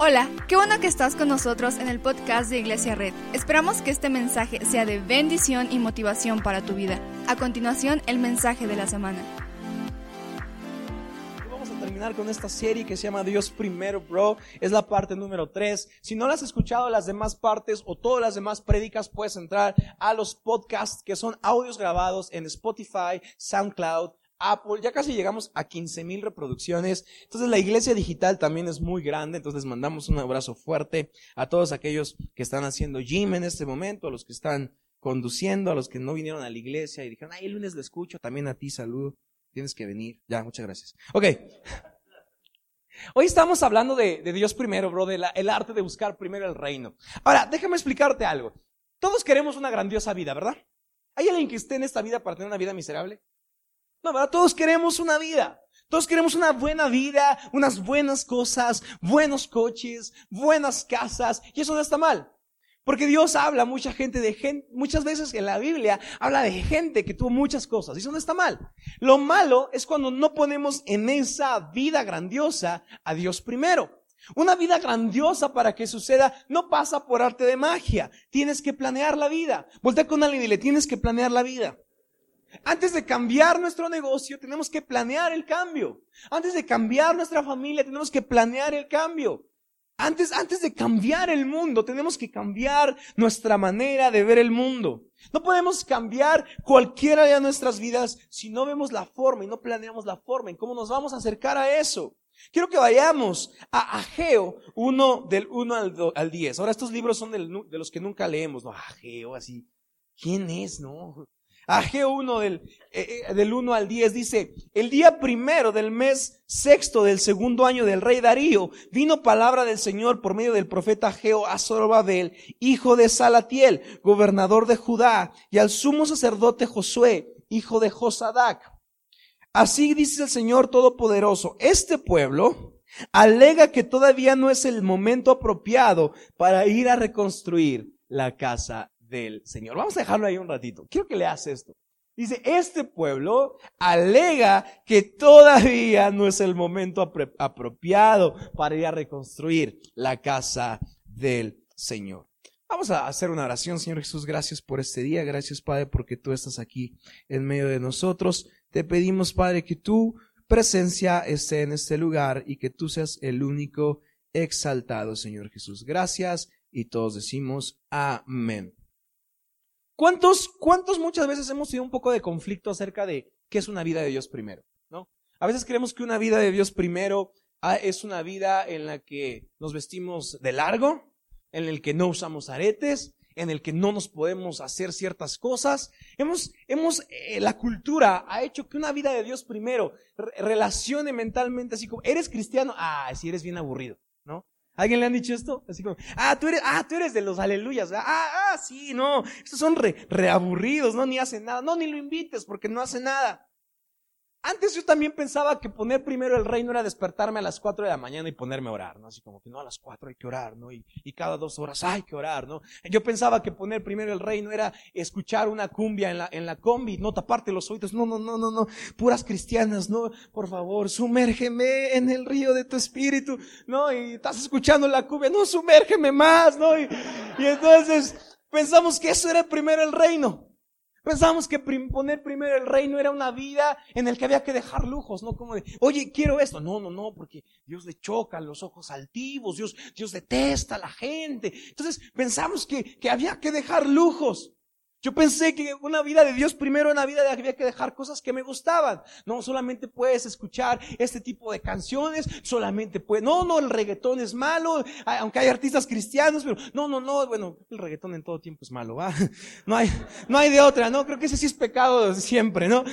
Hola, qué bueno que estás con nosotros en el podcast de Iglesia Red. Esperamos que este mensaje sea de bendición y motivación para tu vida. A continuación, el mensaje de la semana. Vamos a terminar con esta serie que se llama Dios Primero, Bro. Es la parte número 3. Si no la has escuchado las demás partes o todas las demás prédicas, puedes entrar a los podcasts que son audios grabados en Spotify, SoundCloud, Apple, ya casi llegamos a 15 mil reproducciones. Entonces la iglesia digital también es muy grande, entonces mandamos un abrazo fuerte a todos aquellos que están haciendo gym en este momento, a los que están conduciendo, a los que no vinieron a la iglesia y dijeron, ay, el lunes lo escucho, también a ti saludo, tienes que venir. Ya, muchas gracias. Ok. Hoy estamos hablando de, Dios primero, bro, del el arte de buscar primero el reino. Ahora, déjame explicarte algo. Todos queremos una grandiosa vida, ¿verdad? ¿Hay alguien que esté en esta vida para tener una vida miserable? No, ¿verdad? Todos queremos una vida. Todos queremos una buena vida, unas buenas cosas, buenos coches, buenas casas, y eso no está mal. Porque Dios habla mucha gente de gente, muchas veces en la Biblia habla de gente que tuvo muchas cosas, y eso no está mal. Lo malo es cuando no ponemos en esa vida grandiosa a Dios primero. Una vida grandiosa para que suceda no pasa por arte de magia. Tienes que planear la vida. Voltea con alguien y dile, tienes que planear la vida. Antes de cambiar nuestro negocio, tenemos que planear el cambio. Antes de cambiar nuestra familia, tenemos que planear el cambio. Antes, antes de cambiar el mundo, tenemos que cambiar nuestra manera de ver el mundo. No podemos cambiar cualquiera de nuestras vidas si no vemos la forma y no planeamos la forma en cómo nos vamos a acercar a eso. Quiero que vayamos a Ageo 1 del 1 al, 10. Ahora estos libros son de los que nunca leemos, ¿no? Ageo, así. ¿Quién es, no? Ageo 1 del, eh, eh, del 1 al 10 dice, el día primero del mes sexto del segundo año del rey Darío, vino palabra del Señor por medio del profeta Ageo a Zorobabel, hijo de Salatiel, gobernador de Judá, y al sumo sacerdote Josué, hijo de Josadac. Así dice el Señor Todopoderoso, este pueblo alega que todavía no es el momento apropiado para ir a reconstruir la casa del Señor. Vamos a dejarlo ahí un ratito. Quiero que leas esto. Dice, este pueblo alega que todavía no es el momento apropiado para ir a reconstruir la casa del Señor. Vamos a hacer una oración, Señor Jesús. Gracias por este día. Gracias, Padre, porque tú estás aquí en medio de nosotros. Te pedimos, Padre, que tu presencia esté en este lugar y que tú seas el único exaltado, Señor Jesús. Gracias y todos decimos amén. ¿Cuántos, cuántos muchas veces hemos tenido un poco de conflicto acerca de qué es una vida de Dios primero? ¿No? A veces creemos que una vida de Dios primero ah, es una vida en la que nos vestimos de largo, en el que no usamos aretes, en el que no nos podemos hacer ciertas cosas. Hemos, hemos, eh, la cultura ha hecho que una vida de Dios primero relacione mentalmente así como, ¿eres cristiano? Ah, si eres bien aburrido, ¿no? ¿Alguien le han dicho esto? Así como, ah, tú eres, ah, tú eres de los aleluyas, ah, ah, sí, no, estos son re, reaburridos, no, ni hacen nada, no, ni lo invites porque no hace nada. Antes yo también pensaba que poner primero el reino era despertarme a las 4 de la mañana y ponerme a orar, ¿no? Así como que no, a las 4 hay que orar, ¿no? Y, cada dos horas hay que orar, ¿no? Yo pensaba que poner primero el reino era escuchar una cumbia en la, en la combi, no taparte los oídos, no, no, no, no, no, puras cristianas, no, por favor, sumérgeme en el río de tu espíritu, ¿no? Y estás escuchando la cumbia, no, sumérgeme más, ¿no? y entonces pensamos que eso era primero el reino. Pensábamos que poner primero el reino era una vida en el que había que dejar lujos, ¿no? Como de, oye, quiero esto. No, no, no, porque Dios le choca los ojos altivos, Dios, Dios detesta a la gente. Entonces pensamos que, que había que dejar lujos. Yo pensé que una vida de Dios primero era una vida había que dejar cosas que me gustaban. No solamente puedes escuchar este tipo de canciones, solamente puedes, no, no, el reggaetón es malo, aunque hay artistas cristianos, pero no, no, no, bueno, el reggaetón en todo tiempo es malo, ¿va? No hay, no hay de otra, ¿no? Creo que ese sí es pecado siempre, ¿no?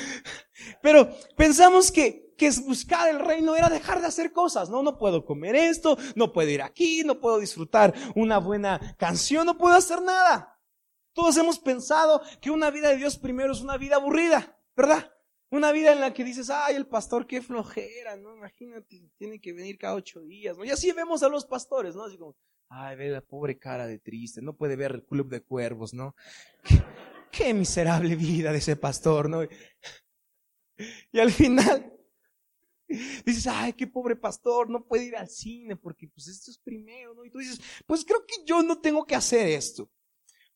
Pero pensamos que, que buscar el reino era dejar de hacer cosas, ¿no? No puedo comer esto, no puedo ir aquí, no puedo disfrutar una buena canción, no puedo hacer nada. Todos hemos pensado que una vida de Dios primero es una vida aburrida, ¿verdad? Una vida en la que dices, ay, el pastor qué flojera, ¿no? Imagínate, tiene que venir cada ocho días, ¿no? Y así vemos a los pastores, ¿no? Así como, ay, ve la pobre cara de triste, no puede ver el club de cuervos, ¿no? Qué, miserable vida de ese pastor, ¿no? Y al final, Dices, ay, qué pobre pastor, no puede ir al cine porque pues esto es primero, ¿no? Y tú dices, pues creo que yo no tengo que hacer esto.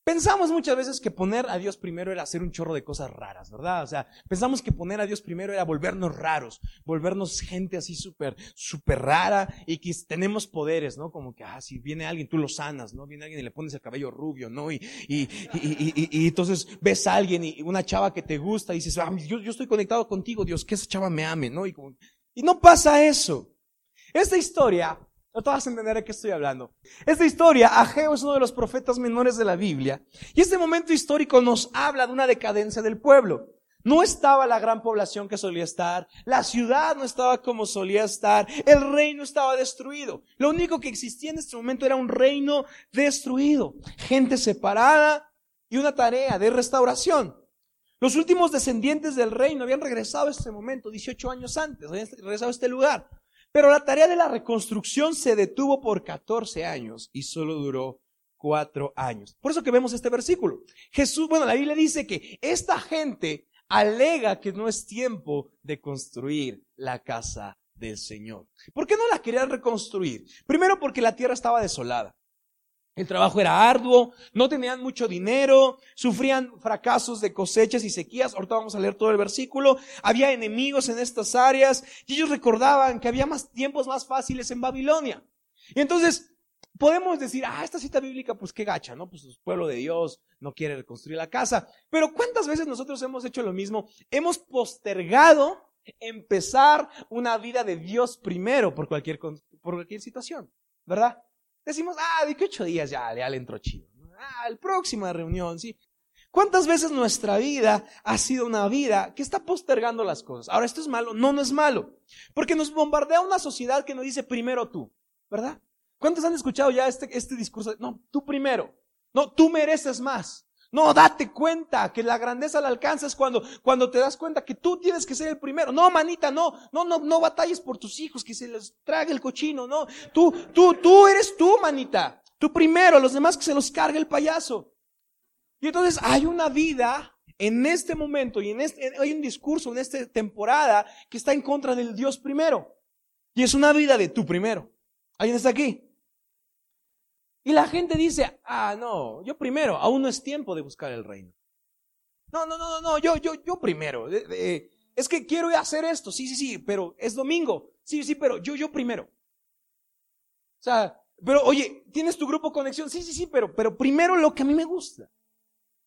Pensamos muchas veces que poner a Dios primero era hacer un chorro de cosas raras, ¿verdad? O sea, pensamos que poner a Dios primero era volvernos raros, volvernos gente así súper, súper rara y que tenemos poderes, ¿no? Como que, ah, si viene alguien, tú lo sanas, ¿no? Viene alguien y le pones el cabello rubio, ¿no? Y, y, y, y entonces ves a alguien y una chava que te gusta y dices, ah, yo, yo estoy conectado contigo, Dios, que esa chava me ame, ¿no? Y, y no pasa eso. Esta historia no te a entender de qué estoy hablando. Esta historia, Ageo es uno de los profetas menores de la Biblia. Y este momento histórico nos habla de una decadencia del pueblo. No estaba la gran población que solía estar, la ciudad no estaba como solía estar, el reino estaba destruido. Lo único que existía en este momento era un reino destruido, gente separada y una tarea de restauración. Los últimos descendientes del reino habían regresado a este momento, 18 años antes, habían regresado a este lugar. Pero la tarea de la reconstrucción se detuvo por 14 años y solo duró cuatro años. Por eso que vemos este versículo. Jesús, bueno, la Biblia dice que esta gente alega que no es tiempo de construir la casa del Señor. ¿Por qué no la querían reconstruir? Primero porque la tierra estaba desolada. El trabajo era arduo, no tenían mucho dinero, sufrían fracasos de cosechas y sequías. Ahorita vamos a leer todo el versículo. Había enemigos en estas áreas y ellos recordaban que había más tiempos más fáciles en Babilonia. Y entonces podemos decir, ah, esta cita bíblica, pues qué gacha, ¿no? Pues el pueblo de Dios no quiere reconstruir la casa. Pero ¿cuántas veces nosotros hemos hecho lo mismo? Hemos postergado empezar una vida de Dios primero por cualquier, por cualquier situación, ¿verdad? Decimos, ah, de que ocho días ya, le entró chido. Ah, el próxima reunión, sí. ¿Cuántas veces nuestra vida ha sido una vida que está postergando las cosas? Ahora, ¿esto es malo? No, no es malo. Porque nos bombardea una sociedad que nos dice primero tú, ¿verdad? ¿Cuántos han escuchado ya este, este discurso? No, tú primero. No, tú mereces más. No, date cuenta que la grandeza la alcanzas cuando, cuando te das cuenta que tú tienes que ser el primero. No, manita, no, no, no, no batalles por tus hijos, que se les trague el cochino, no. Tú, tú, tú eres tú, manita. Tú primero, los demás que se los cargue el payaso. Y entonces hay una vida en este momento y en este, hay un discurso en esta temporada que está en contra del Dios primero. Y es una vida de tú primero. ¿Alguien está aquí? Y la gente dice, ah, no, yo primero, aún no es tiempo de buscar el reino. No, no, no, no, yo, yo, yo primero. es que quiero hacer esto, sí, sí, sí, pero es domingo. Sí, sí, pero yo, yo primero. O sea, pero oye, ¿tienes tu grupo conexión? Sí, sí, sí, pero, pero primero lo que a mí me gusta.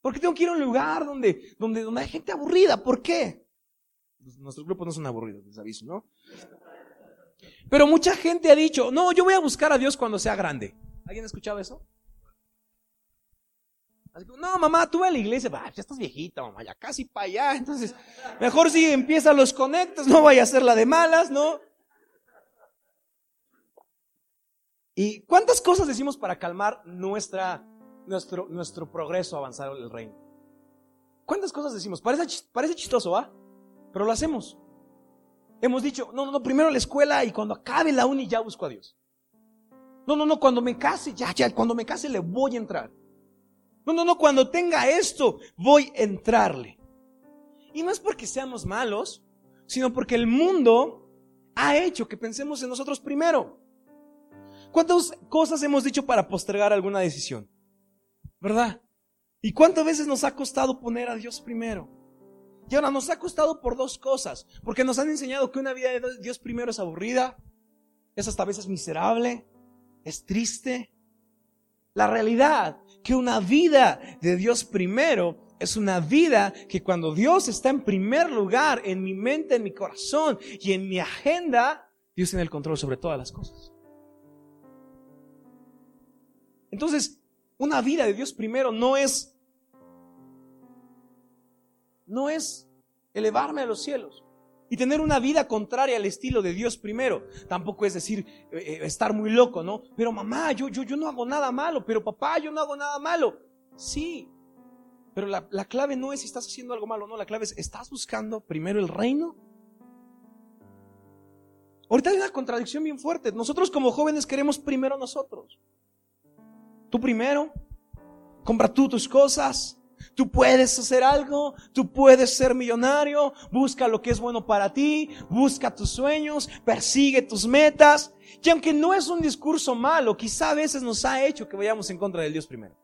Porque tengo que ir a un lugar donde, donde, donde hay gente aburrida. ¿Por qué? Pues, nuestros grupos no son aburridos, les aviso, ¿no? Pero mucha gente ha dicho, no, yo voy a buscar a Dios cuando sea grande. ¿Alguien ha escuchado eso? no, mamá, tú ve a la iglesia, ya estás viejita, mamá, ya casi para allá. Entonces, mejor si empieza los conectos, no vaya a ser la de malas, ¿no? ¿Y cuántas cosas decimos para calmar nuestra, nuestro, nuestro progreso avanzar el reino? ¿Cuántas cosas decimos? Parece, parece chistoso, ¿va? Pero lo hacemos. Hemos dicho, no, no, primero la escuela y cuando acabe la uni ya busco a Dios. No, no, no, cuando me case, ya, ya, cuando me case le voy a entrar. No, no, no, cuando tenga esto, voy a entrarle. Y no es porque seamos malos, sino porque el mundo ha hecho que pensemos en nosotros primero. ¿Cuántas cosas hemos dicho para postergar alguna decisión? ¿Verdad? ¿Y cuántas veces nos ha costado poner a Dios primero? Y ahora nos ha costado por dos cosas. Porque nos han enseñado que una vida de Dios primero es aburrida, es hasta veces miserable, es triste. La realidad que una vida de Dios primero es una vida que cuando Dios está en primer lugar en mi mente, en mi corazón y en mi agenda, Dios tiene el control sobre todas las cosas. Entonces, una vida de Dios primero no es no es elevarme a los cielos y tener una vida contraria al estilo de Dios primero. Tampoco es decir, eh, eh, estar muy loco, ¿no? Pero mamá, yo, yo, yo no hago nada malo, pero papá, yo no hago nada malo. Sí, pero la, la clave no es si estás haciendo algo malo, no, la clave es, ¿estás buscando primero el reino? Ahorita hay una contradicción bien fuerte. Nosotros como jóvenes queremos primero nosotros. Tú primero, compra tú tus cosas, Tú puedes hacer algo, tú puedes ser millonario, busca lo que es bueno para ti, busca tus sueños, persigue tus metas. Y aunque no es un discurso malo, quizá a veces nos ha hecho que vayamos en contra del Dios primero.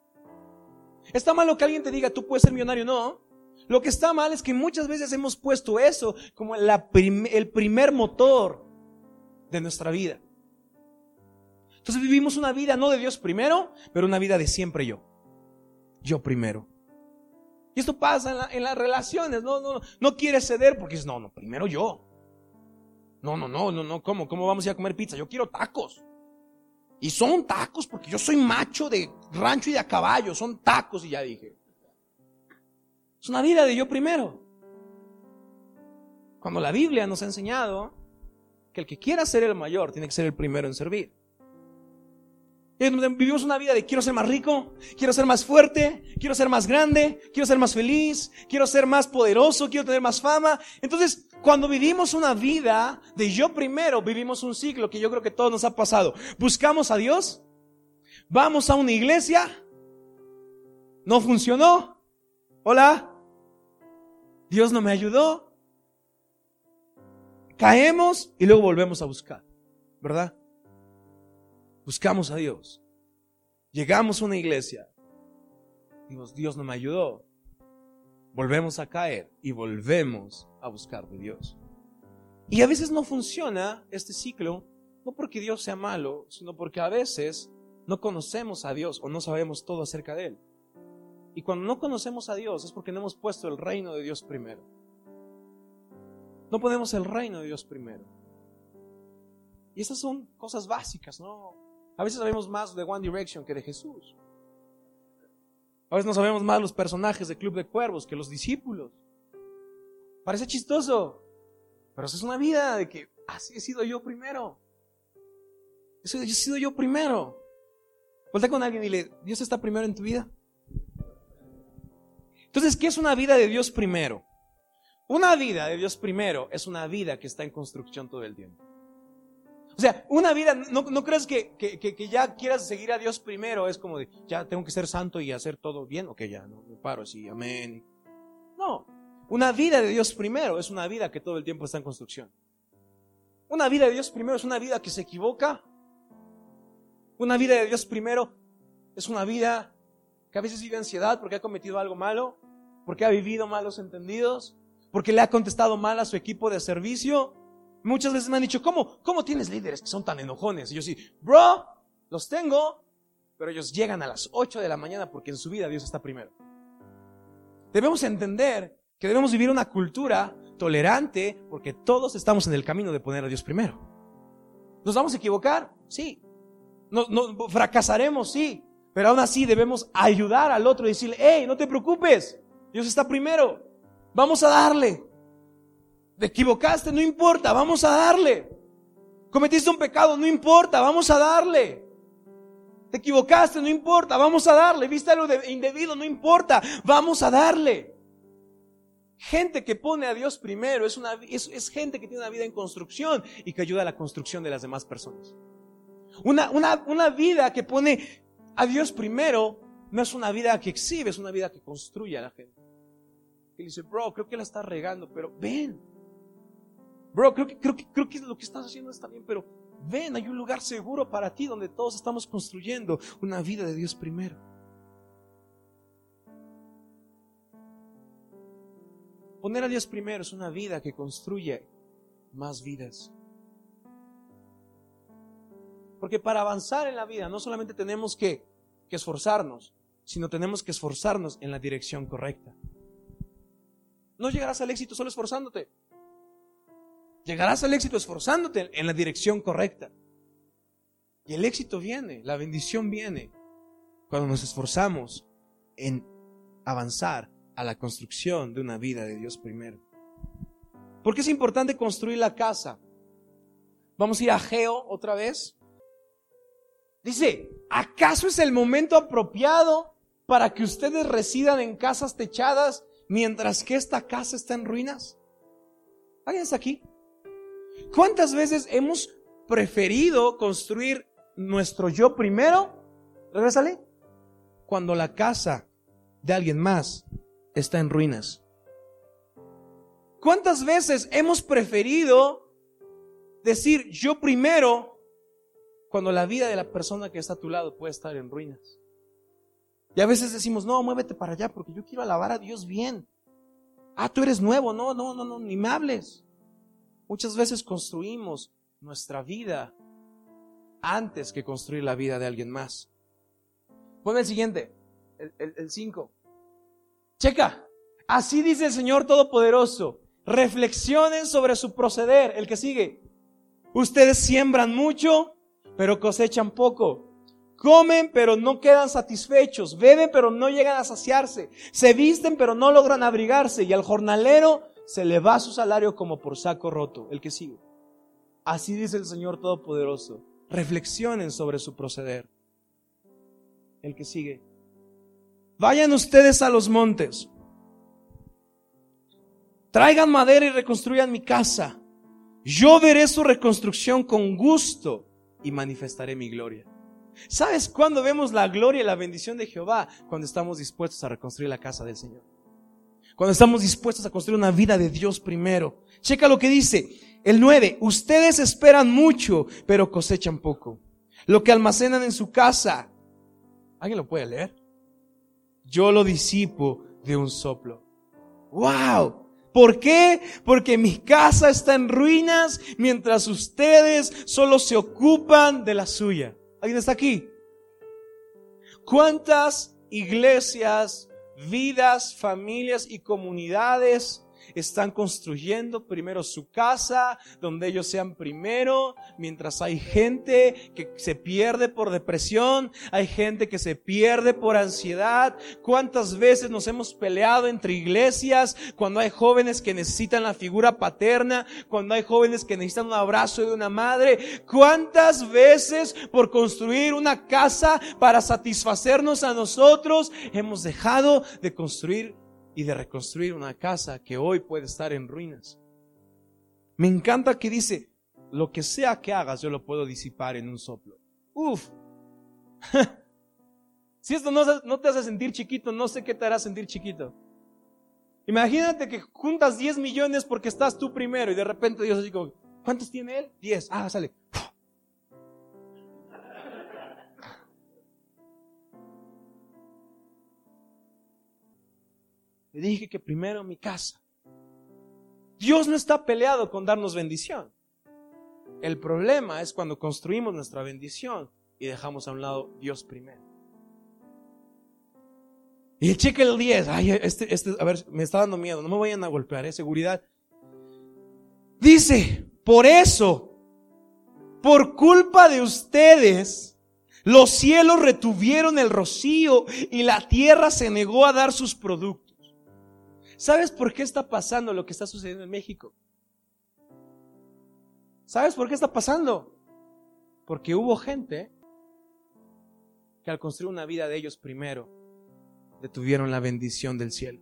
Está malo que alguien te diga, tú puedes ser millonario, no. Lo que está mal es que muchas veces hemos puesto eso como el primer motor de nuestra vida. Entonces vivimos una vida no de Dios primero, pero una vida de siempre yo. Yo primero. Y esto pasa en, las relaciones. No, no, no quieres ceder porque dices, no, no, primero yo. No, no, no, no, no, ¿cómo? ¿Cómo vamos a ir a comer pizza? Yo quiero tacos. Y son tacos porque yo soy macho de rancho y de a caballo. Son tacos y ya dije. Es una vida de yo primero. Cuando la Biblia nos ha enseñado que el que quiera ser el mayor tiene que ser el primero en servir. Vivimos una vida de quiero ser más rico, quiero ser más fuerte, quiero ser más grande, quiero ser más feliz, quiero ser más poderoso, quiero tener más fama. Entonces, cuando vivimos una vida de yo primero, vivimos un ciclo que yo creo que todos nos ha pasado. Buscamos a Dios, vamos a una iglesia, no funcionó. Hola, Dios no me ayudó. Caemos y luego volvemos a buscar, ¿verdad? Buscamos a Dios. Llegamos a una iglesia. Dios, Dios no me ayudó. Volvemos a caer y volvemos a buscar de Dios. Y a veces no funciona este ciclo, no porque Dios sea malo, sino porque a veces no conocemos a Dios o no sabemos todo acerca de Él. Y cuando no conocemos a Dios es porque no hemos puesto el reino de Dios primero. No ponemos el reino de Dios primero. Y esas son cosas básicas, ¿no? A veces sabemos más de One Direction que de Jesús. A veces no sabemos más los personajes de Club de Cuervos que los discípulos. Parece chistoso, pero eso es una vida de que así he sido yo primero. Eso he sido yo primero. Voltea con alguien y dile, Dios está primero en tu vida. Entonces, ¿qué es una vida de Dios primero? Una vida de Dios primero es una vida que está en construcción todo el tiempo. O sea, una vida, no, crees que, que, ya quieras seguir a Dios primero, es como de, ya tengo que ser santo y hacer todo bien, ok, ya, no, me paro así, amén. No, una vida de Dios primero es una vida que todo el tiempo está en construcción. Una vida de Dios primero es una vida que se equivoca. Una vida de Dios primero es una vida que a veces vive ansiedad porque ha cometido algo malo, porque ha vivido malos entendidos, porque le ha contestado mal a su equipo de servicio, Muchas veces me han dicho, ¿cómo, cómo tienes líderes que son tan enojones? Y yo sí, bro, los tengo, pero ellos llegan a las 8 de la mañana porque en su vida Dios está primero. Debemos entender que debemos vivir una cultura tolerante porque todos estamos en el camino de poner a Dios primero. ¿Nos vamos a equivocar? Sí. ¿Nos, fracasaremos? Sí. Pero aún así debemos ayudar al otro y decirle, hey, no te preocupes, Dios está primero. Vamos a darle. Te equivocaste, no importa, vamos a darle. Cometiste un pecado, no importa, vamos a darle. Te equivocaste, no importa, vamos a darle. Viste algo indebido, no importa, vamos a darle. Gente que pone a Dios primero es, una, es, gente que tiene una vida en construcción y que ayuda a la construcción de las demás personas. Una, una, una vida que pone a Dios primero no es una vida que exhibe, es una vida que construye a la gente. Y dice, bro, creo que la está regando, pero ven, Bro, creo que, creo, que, creo que lo que estás haciendo está bien, pero ven, hay un lugar seguro para ti donde todos estamos construyendo una vida de Dios primero. Poner a Dios primero es una vida que construye más vidas. Porque para avanzar en la vida no solamente tenemos que, que esforzarnos, sino tenemos que esforzarnos en la dirección correcta. No llegarás al éxito solo esforzándote. Llegarás al éxito esforzándote en la dirección correcta. Y el éxito viene, la bendición viene cuando nos esforzamos en avanzar a la construcción de una vida de Dios primero. ¿Por qué es importante construir la casa? Vamos a ir a Geo otra vez. Dice, ¿acaso es el momento apropiado para que ustedes residan en casas techadas mientras que esta casa está en ruinas? ¿Alguien está aquí? ¿Cuántas veces hemos preferido construir nuestro yo primero? Regresale. Cuando la casa de alguien más está en ruinas. ¿Cuántas veces hemos preferido decir yo primero cuando la vida de la persona que está a tu lado puede estar en ruinas? Y a veces decimos, no, muévete para allá porque yo quiero alabar a Dios bien. Ah, tú eres nuevo, no, no, no, no, ni me hables. Muchas veces construimos nuestra vida antes que construir la vida de alguien más. Pon el siguiente, el 5. Checa, así dice el Señor Todopoderoso. Reflexionen sobre su proceder. El que sigue. Ustedes siembran mucho, pero cosechan poco. Comen, pero no quedan satisfechos. Beben, pero no llegan a saciarse. Se visten, pero no logran abrigarse. Y al jornalero se le va su salario como por saco roto. El que sigue. Así dice el Señor Todopoderoso. Reflexionen sobre su proceder. El que sigue. Vayan ustedes a los montes. Traigan madera y reconstruyan mi casa. Yo veré su reconstrucción con gusto y manifestaré mi gloria. ¿Sabes cuándo vemos la gloria y la bendición de Jehová? Cuando estamos dispuestos a reconstruir la casa del Señor. Cuando estamos dispuestos a construir una vida de Dios primero. Checa lo que dice el 9. Ustedes esperan mucho, pero cosechan poco. Lo que almacenan en su casa. ¿Alguien lo puede leer? Yo lo disipo de un soplo. ¡Wow! ¿Por qué? Porque mi casa está en ruinas mientras ustedes solo se ocupan de la suya. ¿Alguien está aquí? ¿Cuántas iglesias, vidas, familias y comunidades están construyendo primero su casa, donde ellos sean primero, mientras hay gente que se pierde por depresión, hay gente que se pierde por ansiedad. ¿Cuántas veces nos hemos peleado entre iglesias cuando hay jóvenes que necesitan la figura paterna, cuando hay jóvenes que necesitan un abrazo de una madre? ¿Cuántas veces por construir una casa para satisfacernos a nosotros hemos dejado de construir y de reconstruir una casa que hoy puede estar en ruinas. Me encanta que dice, lo que sea que hagas, yo lo puedo disipar en un soplo. Uf. si esto no, no, te hace sentir chiquito, no sé qué te hará sentir chiquito. Imagínate que juntas 10 millones porque estás tú primero y de repente Dios así como, ¿cuántos tiene él? 10. Ah, sale. Dije que primero mi casa. Dios no está peleado con darnos bendición. El problema es cuando construimos nuestra bendición y dejamos a un lado Dios primero. Y cheque el 10. Ay, este, este, a ver, me está dando miedo. No me vayan a golpear, ¿eh? Seguridad. Dice, por eso, por culpa de ustedes, los cielos retuvieron el rocío y la tierra se negó a dar sus productos. ¿Sabes por qué está pasando lo que está sucediendo en México? ¿Sabes por qué está pasando? Porque hubo gente que al construir una vida de ellos primero, detuvieron la bendición del cielo.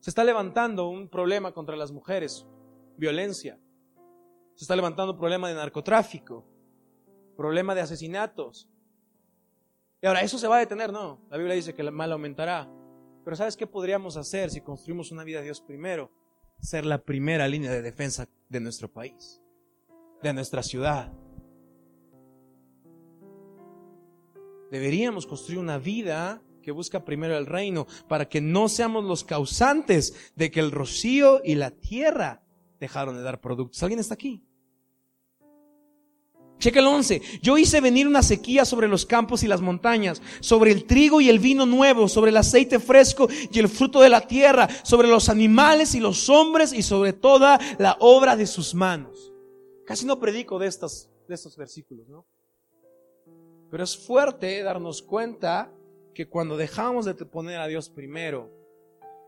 Se está levantando un problema contra las mujeres, violencia. Se está levantando un problema de narcotráfico, problema de asesinatos, y ahora, ¿eso se va a detener? No. La Biblia dice que el mal aumentará. Pero ¿sabes qué podríamos hacer si construimos una vida de Dios primero? Ser la primera línea de defensa de nuestro país, de nuestra ciudad. Deberíamos construir una vida que busca primero el reino para que no seamos los causantes de que el rocío y la tierra dejaron de dar productos. ¿Alguien está aquí? Checa el 11. Yo hice venir una sequía sobre los campos y las montañas, sobre el trigo y el vino nuevo, sobre el aceite fresco y el fruto de la tierra, sobre los animales y los hombres y sobre toda la obra de sus manos. Casi no predico de estos, de estos versículos, ¿no? Pero es fuerte darnos cuenta que cuando dejamos de poner a Dios primero,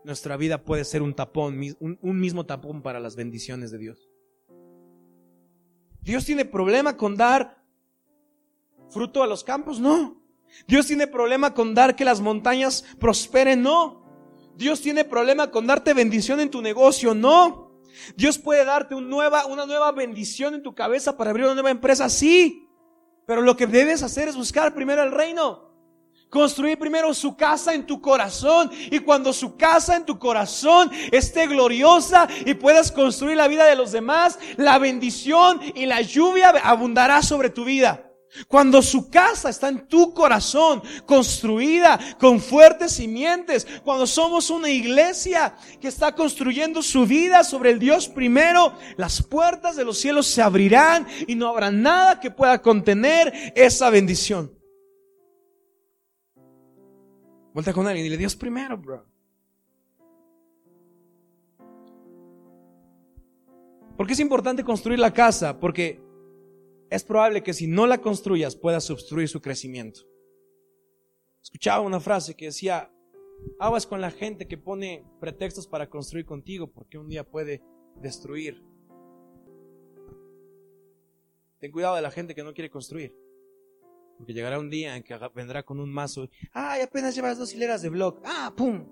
nuestra vida puede ser un tapón, un mismo tapón para las bendiciones de Dios. Dios tiene problema con dar fruto a los campos, no. Dios tiene problema con dar que las montañas prosperen, no. Dios tiene problema con darte bendición en tu negocio, no. Dios puede darte una nueva, bendición en tu cabeza para abrir una nueva empresa, sí. Pero lo que debes hacer es buscar primero el reino. Construir primero su casa en tu corazón. Y cuando su casa en tu corazón esté gloriosa y puedas construir la vida de los demás, la bendición y la lluvia abundará sobre tu vida. Cuando su casa está en tu corazón, construida con fuertes simientes, cuando somos una iglesia que está construyendo su vida sobre el Dios primero, las puertas de los cielos se abrirán y no habrá nada que pueda contener esa bendición. Vuelta con alguien y dile Dios primero, bro. ¿Por qué es importante construir la casa? Porque es probable que si no la construyas puedas obstruir su crecimiento. Escuchaba una frase que decía, aguas con la gente que pone pretextos para construir contigo porque un día puede destruir. Ten cuidado de la gente que no quiere construir. Porque llegará un día en que vendrá con un mazo. ¡Ay, apenas llevas dos hileras de blog! ¡Ah, pum!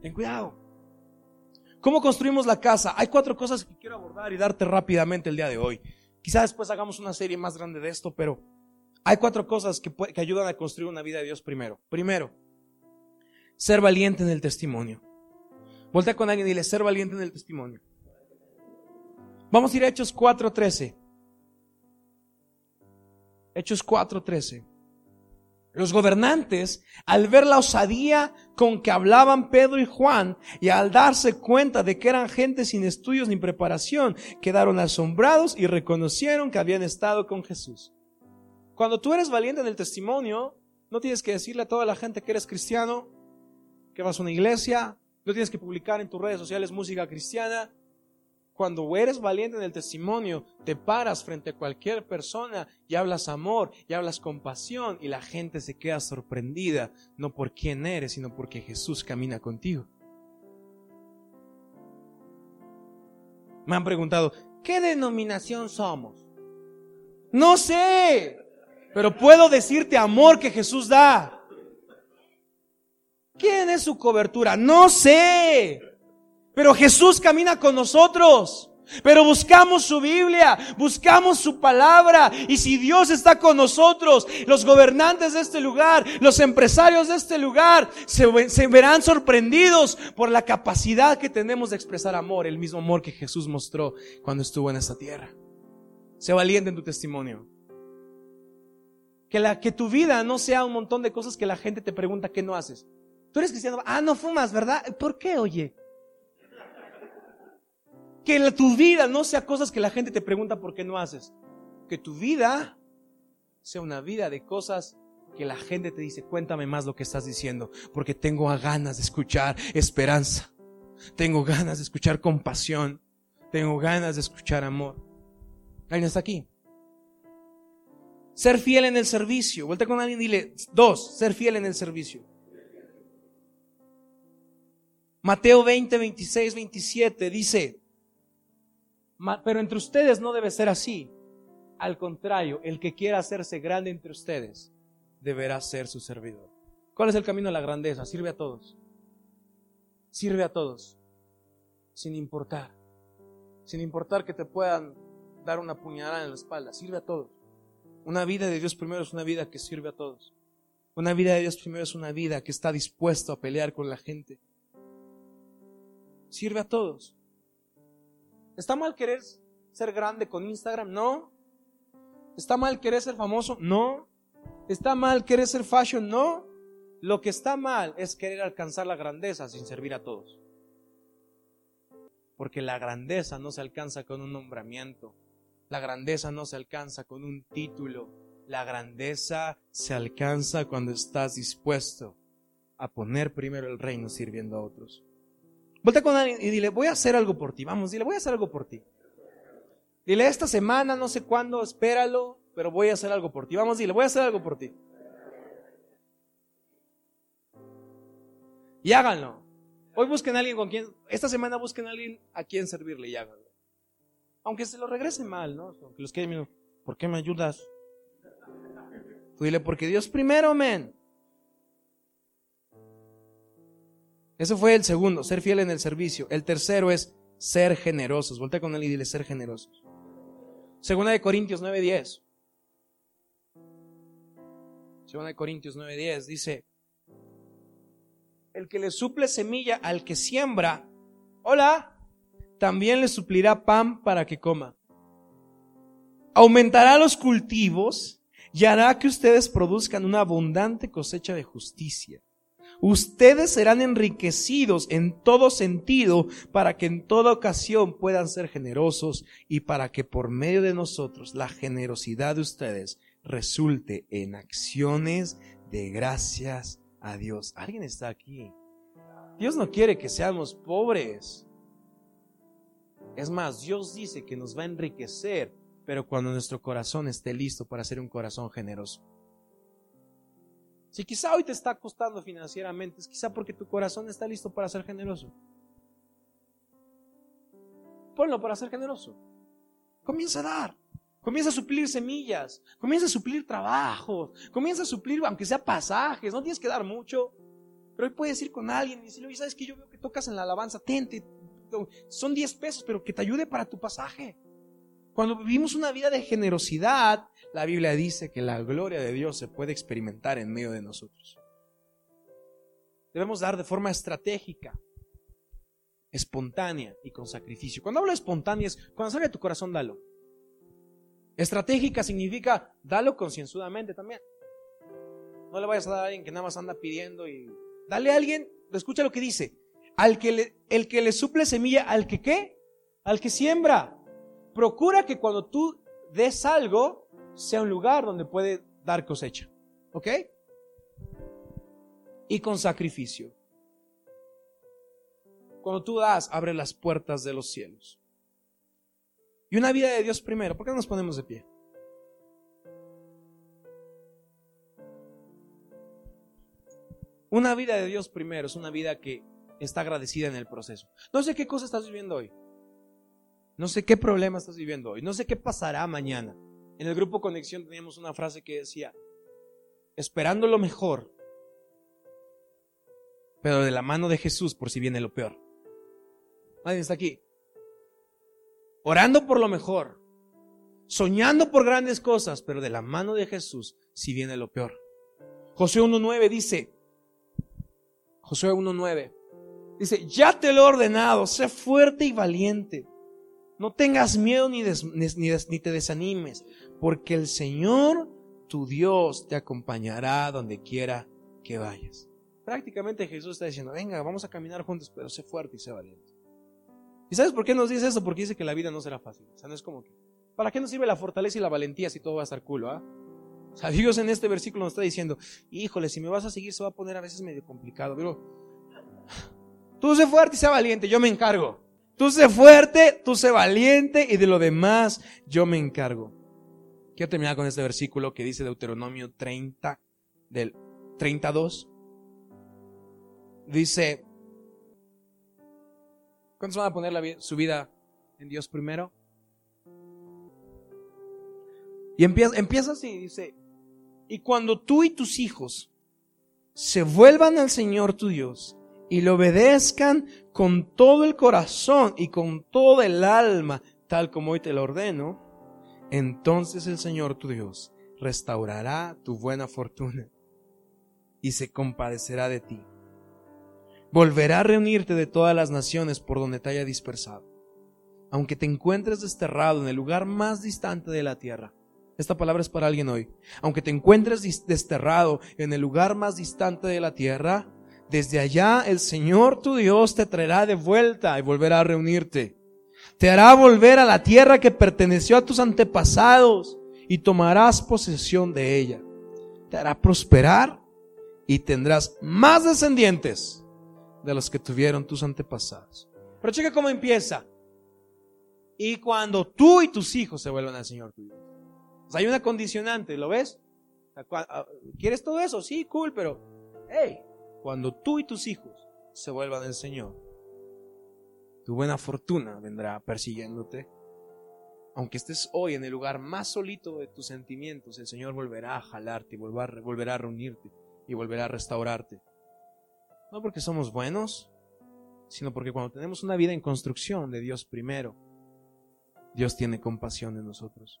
Ten cuidado. ¿Cómo construimos la casa? Hay cuatro cosas que quiero abordar y darte rápidamente el día de hoy. Quizás después hagamos una serie más grande de esto, pero hay cuatro cosas que, ayudan a construir una vida de Dios primero. Primero, ser valiente en el testimonio. Voltea con alguien y dile, ser valiente en el testimonio. Vamos a ir a Hechos 4.13. Hechos 4:13. Los gobernantes, al ver la osadía con que hablaban Pedro y Juan y al darse cuenta de que eran gente sin estudios ni preparación, quedaron asombrados y reconocieron que habían estado con Jesús. Cuando tú eres valiente en el testimonio, no tienes que decirle a toda la gente que eres cristiano, que vas a una iglesia, no tienes que publicar en tus redes sociales música cristiana, cuando eres valiente en el testimonio, te paras frente a cualquier persona y hablas amor y hablas compasión y la gente se queda sorprendida, no por quién eres, sino porque Jesús camina contigo. Me han preguntado, ¿qué denominación somos? No sé, pero puedo decirte amor que Jesús da. ¿Quién es su cobertura? No sé. Pero Jesús camina con nosotros. Pero buscamos su Biblia, buscamos su palabra. Y si Dios está con nosotros, los gobernantes de este lugar, los empresarios de este lugar, se, verán sorprendidos por la capacidad que tenemos de expresar amor, el mismo amor que Jesús mostró cuando estuvo en esta tierra. Sé valiente en tu testimonio. Que, la, que tu vida no sea un montón de cosas que la gente te pregunta qué no haces. Tú eres cristiano, ah, no fumas, ¿verdad? ¿Por qué, oye? Que tu vida no sea cosas que la gente te pregunta por qué no haces. Que tu vida sea una vida de cosas que la gente te dice, cuéntame más lo que estás diciendo, porque tengo ganas de escuchar esperanza, tengo ganas de escuchar compasión, tengo ganas de escuchar amor. ¿Alguien está aquí? Ser fiel en el servicio. Vuelta con alguien y dile, dos, ser fiel en el servicio. Mateo 20, 26, 27 dice, pero entre ustedes no debe ser así. Al contrario, el que quiera hacerse grande entre ustedes deberá ser su servidor. ¿Cuál es el camino a la grandeza? Sirve a todos. Sirve a todos. Sin importar. Sin importar que te puedan dar una puñalada en la espalda. Sirve a todos. Una vida de Dios primero es una vida que sirve a todos. Una vida de Dios primero es una vida que está dispuesto a pelear con la gente. Sirve a todos. ¿Está mal querer ser grande con Instagram? No. ¿Está mal querer ser famoso? No. ¿Está mal querer ser fashion? No. Lo que está mal es querer alcanzar la grandeza sin servir a todos. Porque la grandeza no se alcanza con un nombramiento. La grandeza no se alcanza con un título. La grandeza se alcanza cuando estás dispuesto a poner primero el reino sirviendo a otros. Vuelta con alguien y dile, voy a hacer algo por ti. Vamos, dile, voy a hacer algo por ti. Dile, esta semana, no sé cuándo, espéralo, pero voy a hacer algo por ti. Vamos, dile, voy a hacer algo por ti. Y háganlo. Hoy busquen a alguien con quien, esta semana busquen a alguien a quien servirle y háganlo. Aunque se lo regrese mal, ¿no? Aunque los queden, ¿por qué me ayudas? dile, porque Dios primero, men. Ese fue el segundo, ser fiel en el servicio. El tercero es ser generosos. Voltea con él y dile ser generosos. Segunda de Corintios 9:10. 2 Corintios 9:10 dice, el que le suple semilla al que siembra, hola, también le suplirá pan para que coma. Aumentará los cultivos y hará que ustedes produzcan una abundante cosecha de justicia. Ustedes serán enriquecidos en todo sentido para que en toda ocasión puedan ser generosos y para que por medio de nosotros la generosidad de ustedes resulte en acciones de gracias a Dios. ¿Alguien está aquí? Dios no quiere que seamos pobres. Es más, Dios dice que nos va a enriquecer, pero cuando nuestro corazón esté listo para ser un corazón generoso. Si quizá hoy te está costando financieramente, es quizá porque tu corazón está listo para ser generoso. Ponlo para ser generoso. Comienza a dar. Comienza a suplir semillas. Comienza a suplir trabajo. Comienza a suplir, aunque sea pasajes. No tienes que dar mucho. Pero hoy puedes ir con alguien y decirle, oye, ¿sabes que Yo veo que tocas en la alabanza. Tente. Son 10 pesos, pero que te ayude para tu pasaje. Cuando vivimos una vida de generosidad, la Biblia dice que la gloria de Dios se puede experimentar en medio de nosotros. Debemos dar de forma estratégica, espontánea y con sacrificio. Cuando hablo de espontánea es cuando sale de tu corazón, dalo. Estratégica significa dalo concienzudamente también. No le vayas a dar a alguien que nada más anda pidiendo y dale a alguien, escucha lo que dice, al que le, el que le suple semilla, al que qué, al que siembra. Procura que cuando tú des algo, sea un lugar donde puede dar cosecha. ¿Ok? Y con sacrificio. Cuando tú das, abre las puertas de los cielos. Y una vida de Dios primero. ¿Por qué no nos ponemos de pie? Una vida de Dios primero es una vida que está agradecida en el proceso. No sé qué cosa estás viviendo hoy. No sé qué problema estás viviendo hoy. No sé qué pasará mañana. En el grupo Conexión teníamos una frase que decía, esperando lo mejor, pero de la mano de Jesús por si viene lo peor. Nadie está aquí. Orando por lo mejor, soñando por grandes cosas, pero de la mano de Jesús si viene lo peor. José 1.9 dice, José 1.9, dice, ya te lo he ordenado, sé fuerte y valiente. No tengas miedo ni, ni, te desanimes, porque el Señor, tu Dios, te acompañará donde quiera que vayas. Prácticamente Jesús está diciendo, venga, vamos a caminar juntos, pero sé fuerte y sé valiente. ¿Y sabes por qué nos dice eso? Porque dice que la vida no será fácil. O sea, no es como que, ¿para qué nos sirve la fortaleza y la valentía si todo va a estar culo? ¿ah? O sea, Dios en este versículo nos está diciendo, híjole, si me vas a seguir se va a poner a veces medio complicado, pero tú sé fuerte y sé valiente, yo me encargo. Tú sé fuerte, tú sé valiente y de lo demás yo me encargo. Quiero terminar con este versículo que dice Deuteronomio 30, del 32. Dice, ¿cuántos van a poner su vida en Dios primero? Y empieza, empieza así, dice, y cuando tú y tus hijos se vuelvan al Señor tu Dios y le obedezcan con todo el corazón y con todo el alma, tal como hoy te lo ordeno, entonces el Señor tu Dios restaurará tu buena fortuna y se compadecerá de ti. Volverá a reunirte de todas las naciones por donde te haya dispersado. Aunque te encuentres desterrado en el lugar más distante de la tierra, esta palabra es para alguien hoy. Aunque te encuentres desterrado en el lugar más distante de la tierra, desde allá el Señor tu Dios te traerá de vuelta y volverá a reunirte. Te hará volver a la tierra que perteneció a tus antepasados y tomarás posesión de ella. Te hará prosperar y tendrás más descendientes de los que tuvieron tus antepasados. Pero checa cómo empieza. Y cuando tú y tus hijos se vuelvan al Señor tu hay una condicionante, ¿lo ves? Ah, ¿Quieres todo eso? Sí, cool, pero, hey, cuando tú y tus hijos se vuelvan del Señor, tu buena fortuna vendrá persiguiéndote. Aunque estés hoy en el lugar más solito de tus sentimientos, el Señor volverá a jalarte volverá a reunirte y volverá a restaurarte. No porque somos buenos, sino porque cuando tenemos una vida en construcción de Dios primero, Dios tiene compasión de nosotros.